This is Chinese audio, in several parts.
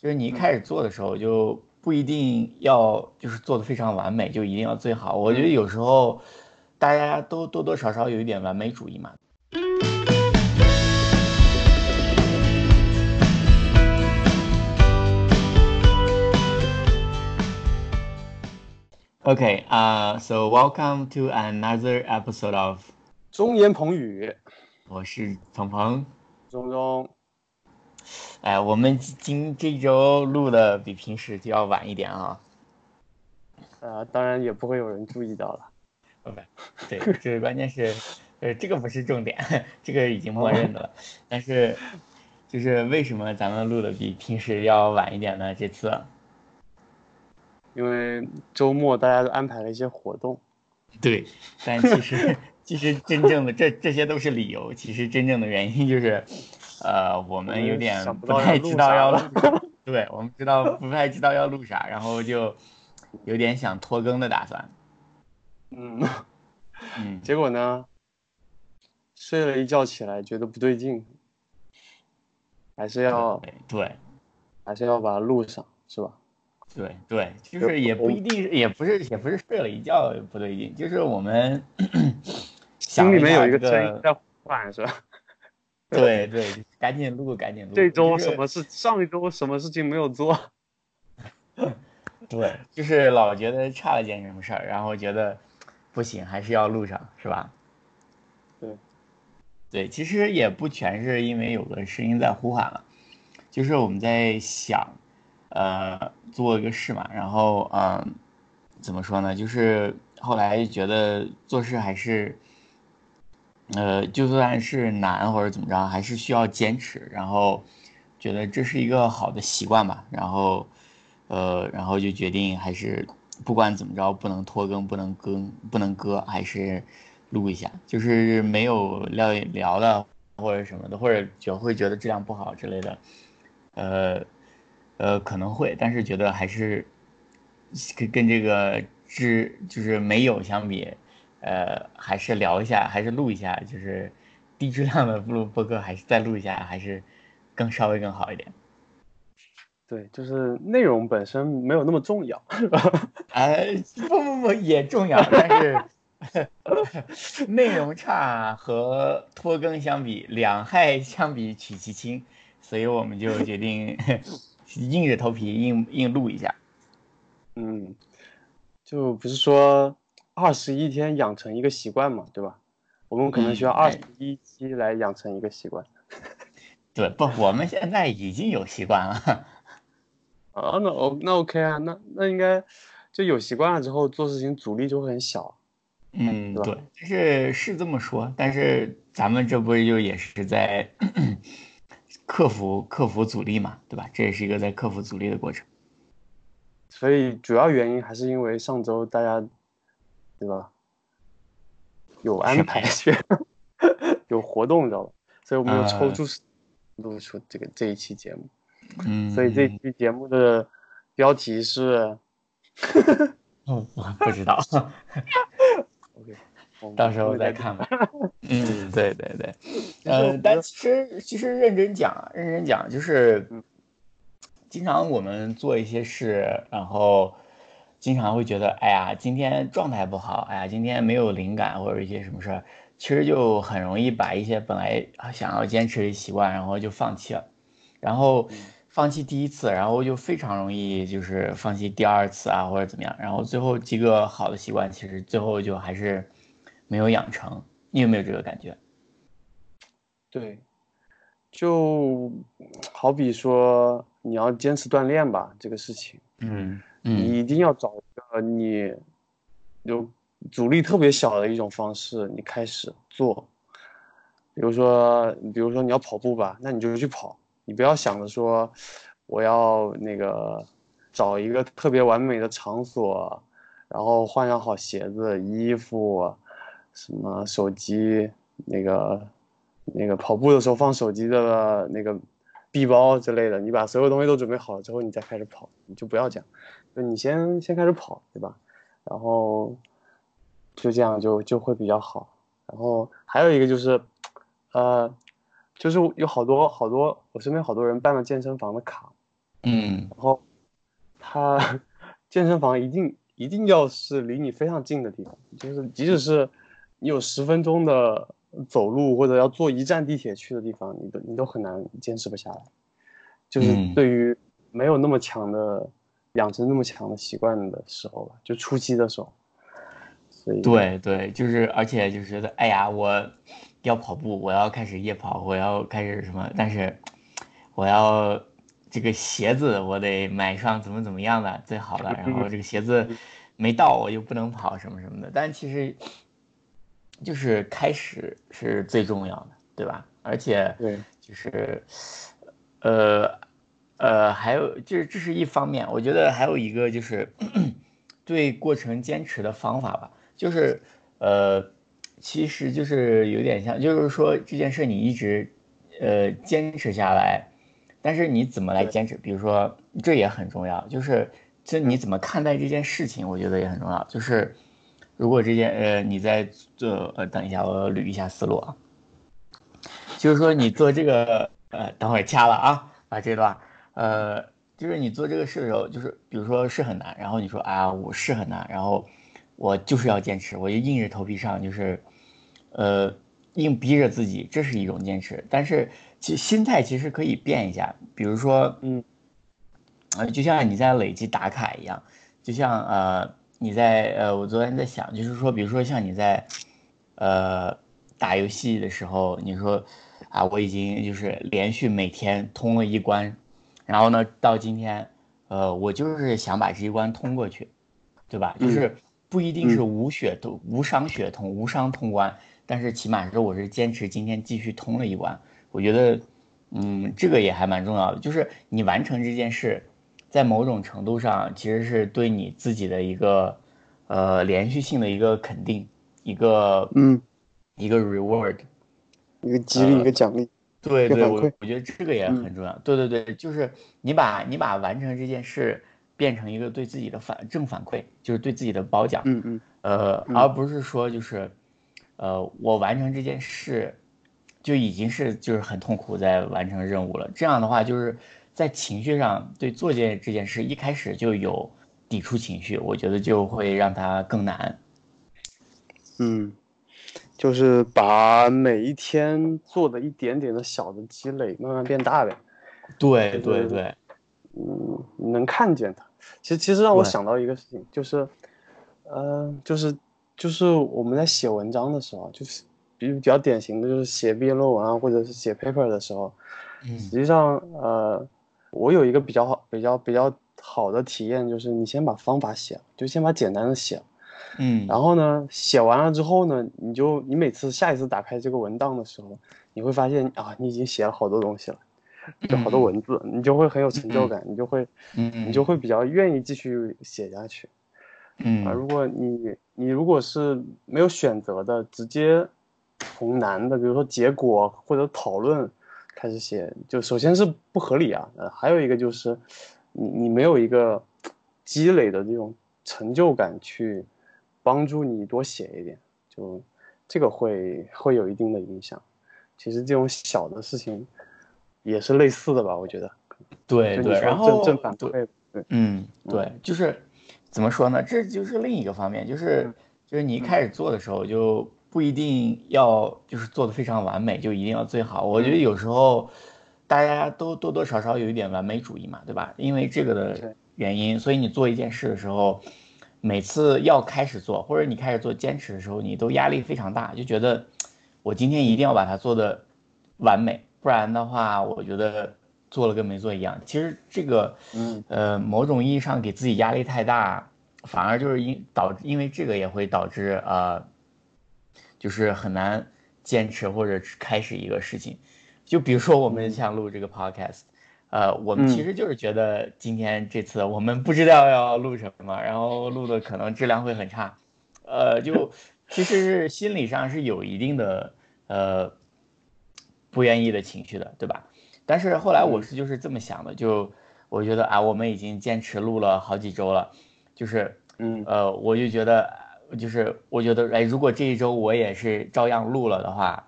就是你一开始做的时候就不一定要就是做的非常完美，就一定要最好。我觉得有时候大家都多多少少有一点完美主义嘛。Okay, uh, so welcome to another episode of 中言彭语，我是鹏鹏。中中，哎，我们今这周录的比平时就要晚一点啊。呃，当然也不会有人注意到了。OK，对，这关键是，呃，这个不是重点，这个已经默认的了。但是，就是为什么咱们录的比平时要晚一点呢？这次，因为周末大家都安排了一些活动。对，但其实 其实真正的这这些都是理由，其实真正的原因就是，呃，我们有点不太知道要要录录，对我们知道不太知道要录啥，然后就有点想拖更的打算。嗯，嗯，结果呢，睡了一觉起来觉得不对劲，还是要对对。还是要把它录上，是吧？对对，就是也不一定，也不是也不是睡了一觉不对劲，就是我们 心里面有一个个声音在呼唤，是吧？对对，赶紧录赶紧录。这周什么事？上一周什么事情没有做？对，就是老觉得差了件什么事儿，然后觉得不行，还是要录上，是吧？对，对，其实也不全是因为有个声音在呼喊了，就是我们在想，呃，做一个事嘛，然后嗯、怎么说呢？就是后来觉得做事还是，呃，就算是难或者怎么着，还是需要坚持，然后觉得这是一个好的习惯吧，然后。呃，然后就决定还是不管怎么着，不能拖更，不能更，不能割，还是录一下。就是没有聊聊的或者什么的，或者觉会觉得质量不好之类的，呃呃可能会，但是觉得还是跟跟这个质就是没有相比，呃还是聊一下，还是录一下，就是低质量的录播客，还是再录一下，还是更稍微更好一点。对，就是内容本身没有那么重要。哎，不不不，也重要，但是 内容差和拖更相比，两害相比取其轻，所以我们就决定 硬着头皮硬硬录一下。嗯，就不是说二十一天养成一个习惯嘛，对吧？我们可能需要二十一期来养成一个习惯。对，不，我们现在已经有习惯了。啊，那 O 那 OK 啊，那那应该就有习惯了之后做事情阻力就会很小。嗯，对吧对，是是这么说，但是咱们这不是就也是在 克服克服阻力嘛，对吧？这也是一个在克服阻力的过程。所以主要原因还是因为上周大家，对吧？有安排去，有活动，你知道吧？所以我们又抽呃出时录出这个这一期节目。嗯，所以这期节目的标题是 哦，我不知道。OK，到时候会再看吧。嗯，对对对，呃，但其实其实认真讲啊，认真讲就是嗯，经常我们做一些事，然后经常会觉得，哎呀，今天状态不好，哎呀，今天没有灵感或者一些什么事儿，其实就很容易把一些本来想要坚持的习惯，然后就放弃了，然后放弃第一次，然后就非常容易就是放弃第二次啊或者怎么样，然后最后几个好的习惯，其实最后就还是没有养成。你有没有这个感觉？对，就好比说你要坚持锻炼吧，这个事情，嗯你一定要找一个你有阻力特别小的一种方式，你开始做。比如说，比如说你要跑步吧，那你就去跑，你不要想着说我要那个找一个特别完美的场所，然后换上好鞋子、衣服，什么手机，那个那个跑步的时候放手机的那个臂包之类的，你把所有东西都准备好了之后，你再开始跑，你就不要这样，就你先先开始跑，对吧？然后就这样就就会比较好。然后还有一个就是，呃，就是有好多好多，我身边好多人办了健身房的卡，嗯然后他健身房一定一定要是离你非常近的地方，就是即使是你有十分钟的走路或者要坐一站地铁去的地方，你都你都很难坚持不下来。就是嗯对于没有那么强的养成那么强的习惯的时候吧，就初期的时候，所以对对，就是而且就是觉得，哎呀，我要跑步，我要开始夜跑，我要开始什么，但是我要这个鞋子，我得买一双怎么怎么样的最好的，然后这个鞋子没到我就不能跑什么什么的。但其实就是开始是最重要的，对吧？而且对就是呃呃，还有就是这是一方面，我觉得还有一个就是 对过程坚持的方法吧，就是呃，其实就是有点像，就是说这件事你一直呃坚持下来，但是你怎么来坚持？比如说这也很重要，就是这你怎么看待这件事情，我觉得也很重要。就是如果这件呃你在做呃，等一下我捋一下思路啊，就是说你做这个呃，等会儿掐了啊，把这段呃，就是你做这个事的时候，就是比如说是很难，然后你说啊我是很难，然后我就是要坚持，我就硬着头皮上，就是呃硬逼着自己，这是一种坚持。但是其实心态其实可以变一下，比如说嗯呃，就像你在累积打卡一样，就像呃你在呃，我昨天在想，就是说，比如说像你在呃打游戏的时候，你说啊，我已经就是连续每天通了一关，然后呢，到今天，呃，我就是想把这一关通过去，对吧？就是不一定是无血通、无伤血通、无伤通关，但是起码是我是坚持今天继续通了一关。我觉得，嗯，这个也还蛮重要的，就是你完成这件事，在某种程度上其实是对你自己的一个呃连续性的一个肯定，一个嗯，一个 reward。一个激励，一个奖励。对对，我我觉得这个也很重要。对对对，就是你把你把完成这件事变成一个对自己的反正反馈，就是对自己的褒奖。嗯嗯呃，嗯而不是说就是，呃，我完成这件事就已经是就是很痛苦在完成任务了。这样的话，就是在情绪上对做件这件事一开始就有抵触情绪，我觉得就会让它更难。嗯，就是把每一天做的一点点的小的积累慢慢变大呗。对对对对，嗯，你能看见它。其实其实让我想到一个事情，就是，呃，就是就是我们在写文章的时候，就是比比较典型的就是写毕业论文啊，或者是写 paper 的时候，嗯实际上呃，我有一个比较好、比较比较好的体验，就是你先把方法写了，就先把简单的写了。嗯，然后呢，写完了之后呢，你就你每次下一次打开这个文档的时候，你会发现啊，你已经写了好多东西了，就好多文字，你就会很有成就感，你就会嗯，你就会比较愿意继续写下去。嗯。啊，如果你你如果是没有选择的，直接从难的，比如说结果或者讨论开始写，就首先是不合理啊，呃，还有一个就是你你没有一个积累的这种成就感去帮助你多写一点，就这个会会有一定的影响。其实这种小的事情也是类似的吧，我觉得。对对，然后正正反对，嗯，对，就是怎么说呢？这就是另一个方面，就是就是你一开始做的时候就不一定要就是做的非常完美，就一定要最好。我觉得有时候大家都多多少少有一点完美主义嘛，对吧？因为这个的原因，所以你做一件事的时候，每次要开始做或者你开始做坚持的时候，你都压力非常大，就觉得我今天一定要把它做的完美，不然的话，我觉得做了跟没做一样。其实这个，嗯呃，某种意义上给自己压力太大，反而就是因导致，因为这个也会导致呃，就是很难坚持或者开始一个事情。就比如说我们想录这个 podcast，呃，我们其嗯。实就是觉得今天这次我们不知道要录什么，然后录的可能质量会很差，呃，就 其实是心理上是有一定的呃不愿意的情绪的，对吧？但是后来我是就是这么想的，就我觉得啊，我们已经坚持录了好几周了，就是嗯。呃，我就觉得就是我觉得哎，如果这一周我也是照样录了的话，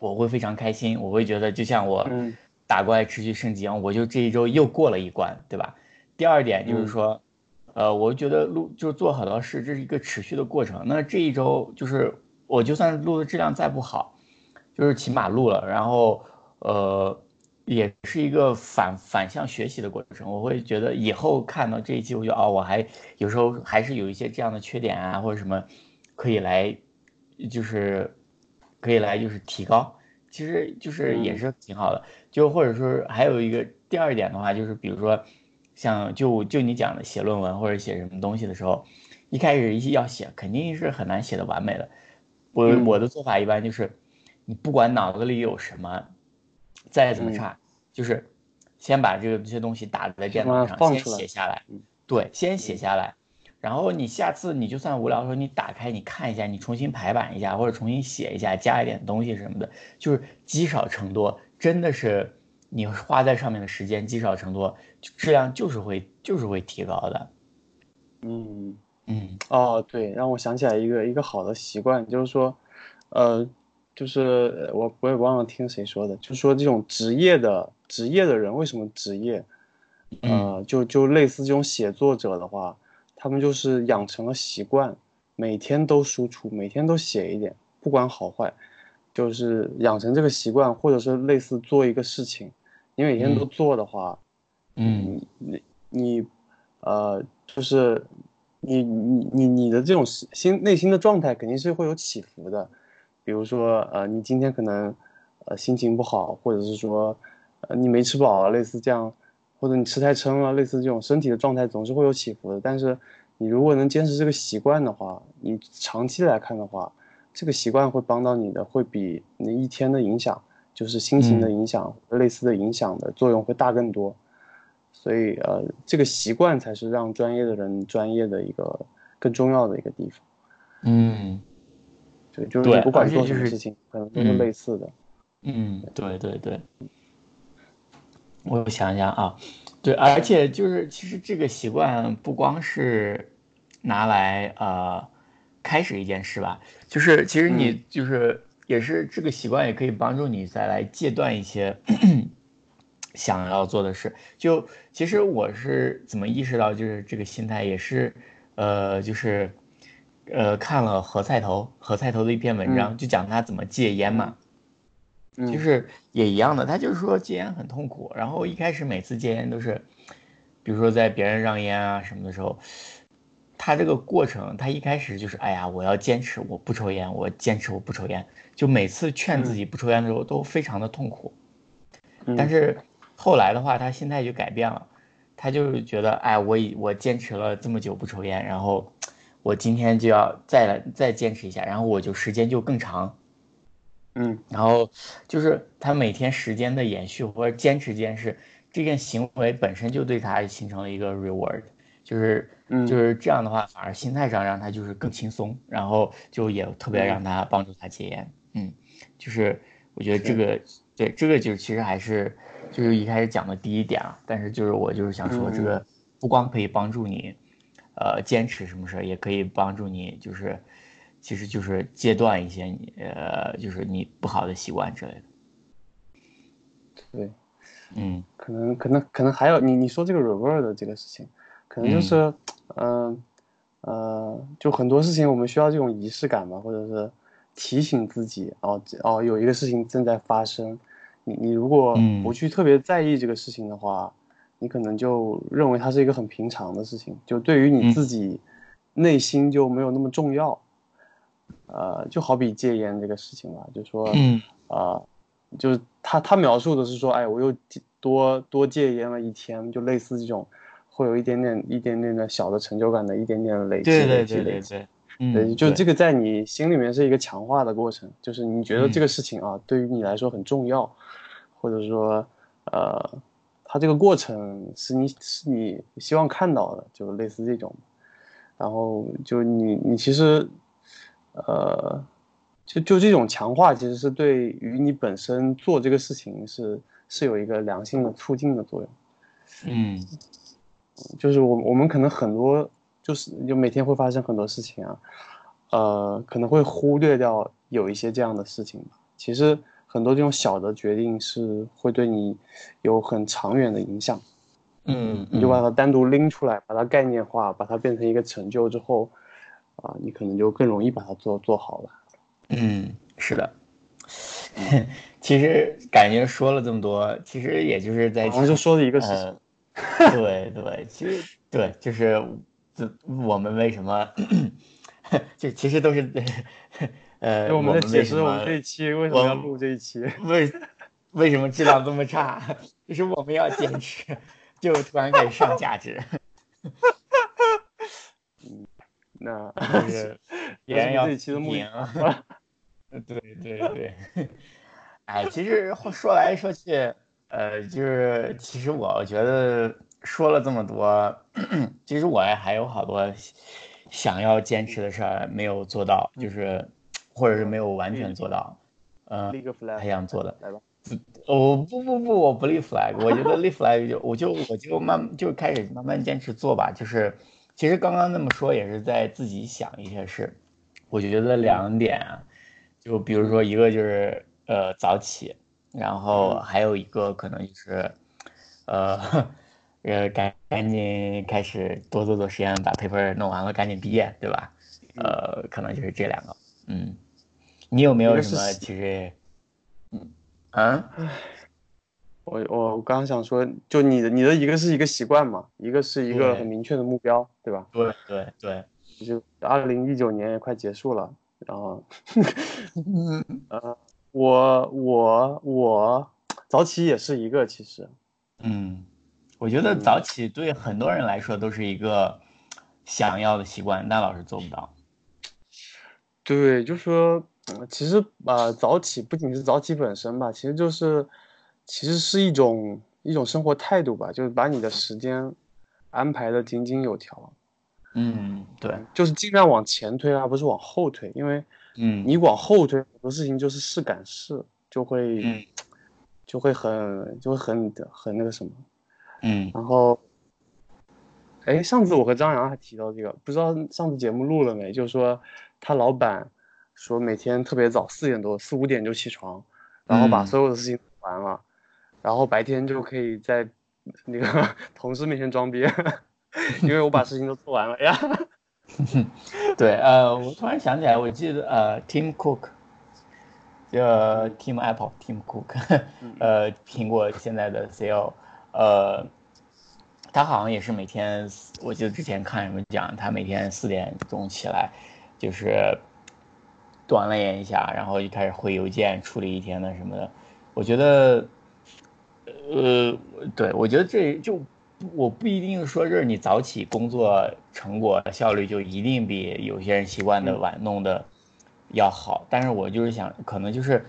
我会非常开心，我会觉得就像我嗯打怪持续升级，我就这一周又过了一关，对吧？第二点就是说，呃，我觉得录就是做好多事，这是一个持续的过程。那这一周就是我就算录的质量再不好，就是起码录了，然后呃，也是一个反反向学习的过程。我会觉得以后看到这一期，我就哦，我还有时候还是有一些这样的缺点啊，或者什么可以来，就是可以来就是提高。其实就是也是挺好的。就或者说还有一个第二点的话，就是比如说。像就就你讲的写论文或者写什么东西的时候，一开始一要写肯定是很难写的完美的。我我的做法一般就是，你不管脑子里有什么，再怎么差，就是先把这个这些东西打在电脑上，先写下来。对，先写下来，然后你下次你就算无聊的时候，你打开你看一下，你重新排版一下或者重新写一下，加一点东西什么的，就是积少成多，真的是。你花在上面的时间积少成多，质量就是会就是会提高的。嗯嗯哦，对，让我想起来一个一个好的习惯，就是说，呃，就是我我也忘了听谁说的，就是说这种职业的职业的人为什么职业？呃，就就类似这种写作者的话，他们就是养成了习惯，每天都输出，每天都写一点，不管好坏。就是养成这个习惯，或者是类似做一个事情，你每天都做的话，嗯，你你呃，就是你你你你的这种心内心的状态肯定是会有起伏的。比如说呃，你今天可能呃心情不好，或者是说呃你没吃饱，类似这样，或者你吃太撑了，类似这种身体的状态总是会有起伏的。但是你如果能坚持这个习惯的话，你长期来看的话。这个习惯会帮到你的，会比那一天的影响，就是心情的影响，类似的影响的作用会大更多。所以，呃，这个习惯才是让专业的人专业的一个更重要的一个地方。嗯，对，就是你不管做什么事情，可能都是类似的。嗯，对对对。我想想啊，对，而且就是其实这个习惯不光是拿来呃。开始一件事吧，就是其实你就是也是这个习惯，也可以帮助你再来戒断一些 想要做的事。就其实我是怎么意识到就是这个心态，也是呃就是呃看了何菜头何菜头的一篇文章，就讲他怎么戒烟嘛，就是也一样的，他就是说戒烟很痛苦，然后一开始每次戒烟都是，比如说在别人让烟啊什么的时候。他这个过程，他一开始就是，哎呀，我要坚持，我不抽烟，我坚持我不抽烟，就每次劝自己不抽烟的时候都非常的痛苦。但是后来的话，他心态就改变了，他就是觉得，哎，我已我坚持了这么久不抽烟，然后我今天就要再来再坚持一下，然后我就时间就更长。嗯，然后就是他每天时间的延续或者坚持这件事，这件行为本身就对他形成了一个 reward。就是，就是这样的话，反而心态上让他就是更轻松，然后就也特别让他帮助他戒烟。嗯，就是我觉得这个，对这个就是其实还是就是一开始讲的第一点啊。但是就是我就是想说，这个不光可以帮助你，呃，坚持什么事儿，也可以帮助你，就是其实就是戒断一些你呃，就是你不好的习惯之类的。对，嗯，可能可能可能还有你你说这个 reward 的这个事情。可能就是，嗯，呃，就很多事情我们需要这种仪式感吧，或者是提醒自己，哦哦，有一个事情正在发生，你你如果不去特别在意这个事情的话，你可能就认为它是一个很平常的事情，就对于你自己内心就没有那么重要，呃，就好比戒烟这个事情吧，就说，啊，就是他他描述的是说，哎，我又多多戒烟了一天，就类似这种。会有一点点、一点点的小的成就感的，一点点的累积、累积、累积。对，就这个在你心里面是一个强化的过程，就是你觉得这个事情啊，对于你来说很重要，或者说，呃，它这个过程是你是你希望看到的，就类似这种。然后就你你其实，呃，就就这种强化，其实是对于你本身做这个事情是是有一个良性的促进的作用。嗯。就是我我们可能很多就是就每天会发生很多事情啊，呃，可能会忽略掉有一些这样的事情吧。其实很很多这种小的决定是会对你有很长远的影响。嗯，你就把它单独拎出来，把它概念化，把它变成一个成就之后，啊，你可能就更容易把它做做好了。嗯，是的。其实感觉说了这么多，其实也就是在，好像就说了一个事情。对对，其实对，就是这我们为什么，这其实都是，呃，我们的解释我们这一期为什么要录这一期，为为什么质量这么差，就是我们要坚持。就突然开始上价值，嗯，那就是别人要赢，对对对，哎，其实说来说去，呃，就是其实我觉得说了这么多，其实我还有好多想要坚持的事儿没有做到，就是或者是没有完全做到，嗯，还想做的，来吧。我不不不，我不立 flag，我觉得立 flag 就我就我就慢就开始慢慢坚持做吧。就是其实刚刚那么说也是在自己想一些事。我觉得两点啊，就比如说一个就是呃早起，然后还有一个可能就是呃呃赶赶紧开始多做做实验，把 paper 弄完了，赶紧毕业，对吧？呃，可能就是这两个。嗯，你有没有什么其实嗯？啊，我我刚刚想说，就你的你的一个是一个习惯嘛，一个是一个很明确的目标，对吧？对对对，就二零一九年也快结束了，然后，呃，我我我早起也是一个，其实，嗯，我觉得早起对很多人来说都是一个想要的习惯，但老师做不到。对，就说。其实啊，早起不仅是早起本身吧，其实就是，其实是一种一种生活态度吧，就是把你的时间安排的井井有条。嗯，对，就是尽量往前推，而不是往后推，因为，嗯，你往后推很多事情就是事赶事，就会，就会很就会很很那个什么。嗯，然后，哎，上次我和张扬还提到这个，不知道上次节目录了没？就是说他老板。说每天特别早，四点多、四五点就起床，然后把所有的事情做完了，然后白天就可以在那个 同事面前装逼，因为我把事情都做完了呀。对，呃，我突然想起来，我记得呃，Tim Cook，呃 Tim Apple，Tim Cook，呃，苹果现在的 CEO，呃，他好像也是每天，我记得之前看什么讲，他每天四点钟起来，就是。锻炼一下，然后就开始回邮件，处理一天的什么的。我觉得，呃，对我觉得这就我不一定说是你早起工作成果效率就一定比有些人习惯的晚弄的要好。但是我就是想，可能就是，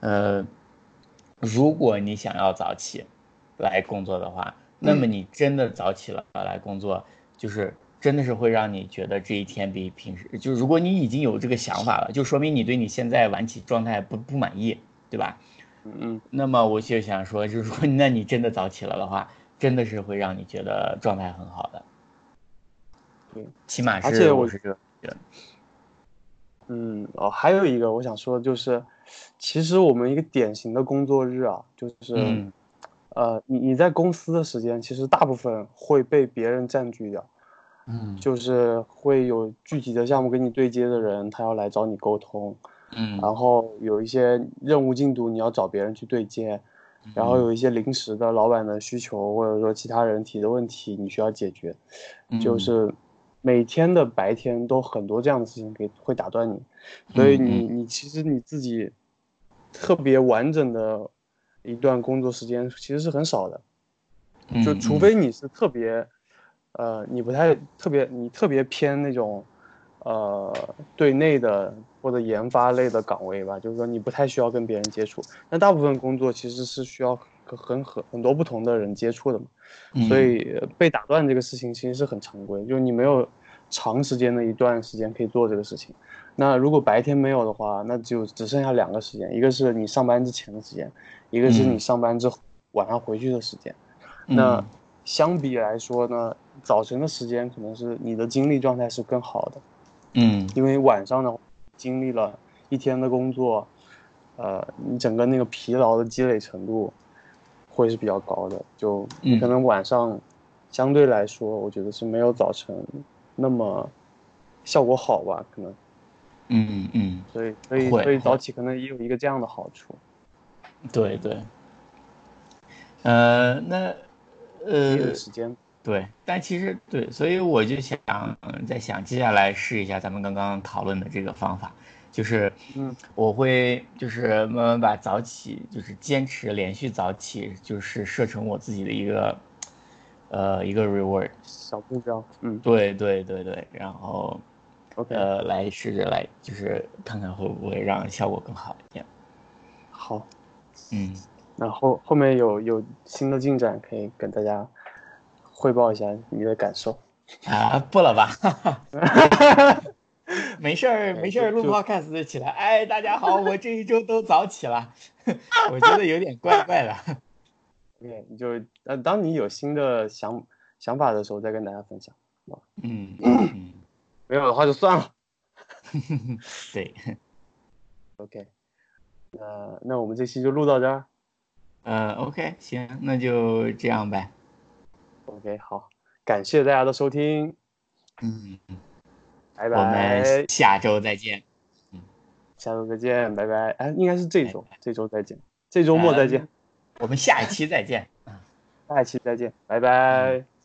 呃，如果你想要早起来工作的话，那么你真的早起了来工作，就是。真的是会让你觉得这一天比平时，就如果你已经有这个想法了，就说明你对你现在晚起状态不不满意，对吧？嗯。那么我就想说，就是说，那你真的早起了的话，真的是会让你觉得状态很好的。对，起码是。而且我是觉得，嗯哦，还有一个我想说的就是，其实我们一个典型的工作日啊，就是，呃，你你在公司的时间，其实大部分会被别人占据掉。嗯，就是会有具体的项目跟你对接的人，他要来找你沟通，嗯，然后有一些任务进度你要找别人去对接，然后有一些临时的老板的需求或者说其他人提的问题你需要解决，就是每天的白天都很多这样的事情给会打断你，所以你你其实你自己特别完整的一段工作时间其实是很少的，就除非你是特别。呃，你不太特别，你特别偏那种，呃，对内的或者研发类的岗位吧，就是说你不太需要跟别人接触。那大部分工作其实是需要很很很多不同的人接触的嘛，所以被打断这个事情其实是很常规，就是你没有长时间的一段时间可以做这个事情。那如果白天没有的话，那就只剩下两个时间，一个是你上班之前的时间，一个是你上班之后晚上回去的时间。那相比来说呢？早晨的时间可能是你的精力状态是更好的，嗯，因为晚上呢，经历了一天的工作，呃，你整个那个疲劳的积累程度会是比较高的，就嗯。可能晚上相对来说，我觉得是没有早晨那么效果好吧，可能，嗯嗯，所以所以所以早起可能也有一个这样的好处，对对。呃，那也有呃，时间。对，但其实对，所以我就想嗯在想，接下来试一下咱们刚刚讨论的这个方法，就是嗯。我会就是慢慢把早起，就是坚持连续早起，就是设成我自己的一个呃一个 reward。小目标，嗯。对对对对，然后，OK，、呃来试着来就是看看会不会让效果更好一点。好，嗯，那后后面有有新的进展可以跟大家汇报一下你的感受。啊不了吧，没事儿没事儿，录就 podcast 就起来。哎，大家好，我这一周都早起了，我觉得有点怪 怪的。OK，你就呃，当你有新的想想法的时候再跟大家分享，嗯嗯，没有的话就算了。对，OK，呃那我们这期就录到这儿。呃，OK，行，那就这样呗。OK，好，感谢大家的收听，嗯，拜拜我们，下周再见。嗯下周再见，拜拜。哎，应该是这周，这周再见，这周末再见，我们下一期再见。下一期再见，拜拜。